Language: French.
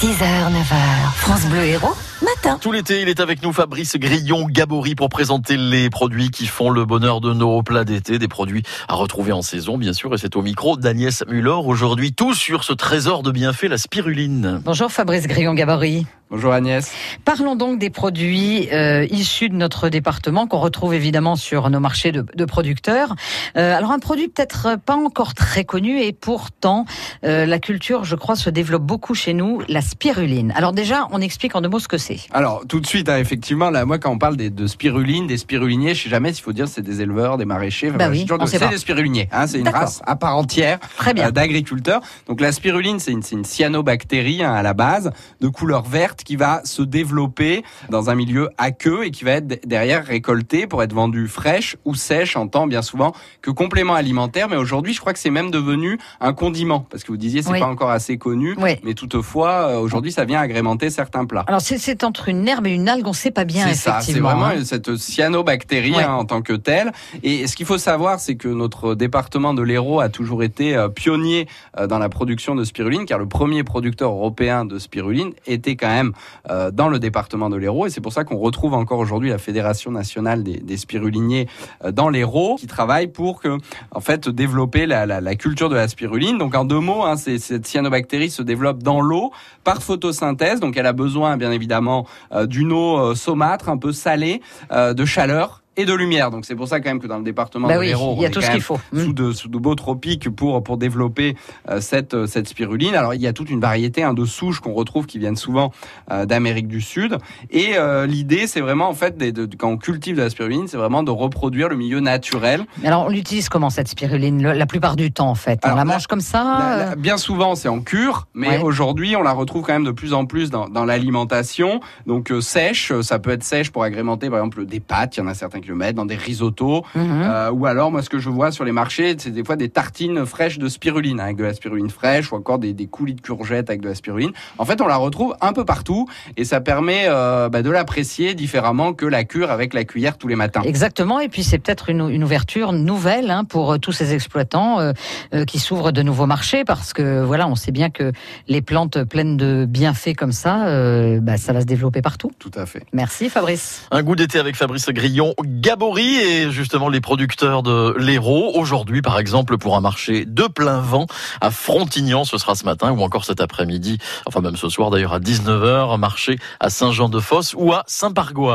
6h, 9h, France Bleu Héros, matin. Tout l'été, il est avec nous, Fabrice Grillon-Gabory, pour présenter les produits qui font le bonheur de nos plats d'été, des produits à retrouver en saison, bien sûr, et c'est au micro d'Agnès Muller. Aujourd'hui, tout sur ce trésor de bienfaits, la spiruline. Bonjour Fabrice Grillon-Gabory. Bonjour Agnès. Parlons donc des produits euh, issus de notre département qu'on retrouve évidemment sur nos marchés de, de producteurs. Euh, alors un produit peut-être pas encore très connu et pourtant euh, la culture, je crois, se développe beaucoup chez nous, la spiruline. Alors déjà, on explique en deux mots ce que c'est. Alors tout de suite, hein, effectivement, là, moi quand on parle des, de spiruline, des spiruliniers, je sais jamais s'il faut dire c'est des éleveurs, des maraîchers. Bah oui, sait c'est des spiruliniers. Hein, c'est une race à part entière d'agriculteurs. Donc la spiruline, c'est une, c'est une cyanobactérie hein, à la base, de couleur verte, qui va se développer dans un milieu aqueux et qui va être derrière récoltée pour être vendue fraîche ou sèche en tant bien souvent que complément alimentaire. Mais aujourd'hui, je crois que c'est même devenu un condiment parce que vous disiez c'est Oui. pas encore assez connu. Oui. Mais toutefois, euh, aujourd'hui, ça vient agrémenter certains plats. Alors c'est- entre une herbe et une algue, on sait pas bien C'est ça, c'est vraiment hein. cette cyanobactérie hein, en tant que telle. Et ce qu'il faut savoir, c'est que notre département de l'Hérault a toujours été euh, pionnier euh, dans la production de spiruline, car le premier producteur européen de spiruline était quand même euh, dans le département de l'Hérault. Et c'est pour ça qu'on retrouve encore aujourd'hui la Fédération nationale des, spiruliniers euh, dans l'Hérault, qui travaille pour que, en fait, développer la, culture de la spiruline. Donc en deux mots, hein, cette cyanobactérie se développe dans l'eau par photosynthèse. Donc elle a besoin, bien évidemment, euh, d'une eau saumâtre, un peu salée, de chaleur et de lumière. Donc c'est pour ça quand même que dans le département Bah de oui, l'Hérault, il y a tout ce qu'il faut. Sous Mm. de, sous de beaux tropiques pour, pour développer euh, cette, euh, cette spiruline. Alors il y a toute une variété hein, de souches qu'on retrouve qui viennent souvent euh, d'Amérique du Sud. Et euh, l'idée c'est vraiment en fait, des- de, de- quand on cultive de la spiruline, c'est vraiment de reproduire le milieu naturel. Mais Alors on l'utilise comment cette spiruline le- La plupart du temps en fait? On la la- mange comme ça? La- la- bien souvent, c'est en cure, mais Ouais. aujourd'hui, on la retrouve quand même de plus en plus dans, dans l'alimentation. Donc sèche, ça peut être sèche pour agrémenter, par exemple, des pâtes. Il y en a certains qui le mettent dans des risottos, mhm. Euh, ou alors, moi, ce que je vois sur les marchés, c'est des fois des tartines fraîches de spiruline avec de la spiruline fraîche, ou encore des, des coulis de courgettes avec de la spiruline. En fait, on la retrouve un peu partout, et ça permet euh, bah, de l'apprécier différemment que la cure avec la cuillère tous les matins. Exactement, et puis c'est peut-être une, une ouverture nouvelle hein, pour euh, tous ces exploitants euh, euh, qui s'ouvrent de nouveaux marchés, parce que voilà, on sait bien que les plantes pleines de bienfaits comme ça, euh, bah, ça va se développer partout. Tout à fait. Merci Fabrice. Un goût d'été avec Fabrice Grillon, Gabory et justement les producteurs de l'Hérault. Aujourd'hui, par exemple, pour un marché de plein vent à Frontignan, ce sera ce matin ou encore cet après-midi, enfin même ce soir d'ailleurs à 19h, un marché à Saint-Jean-de-Fosse ou à Saint-Pargois.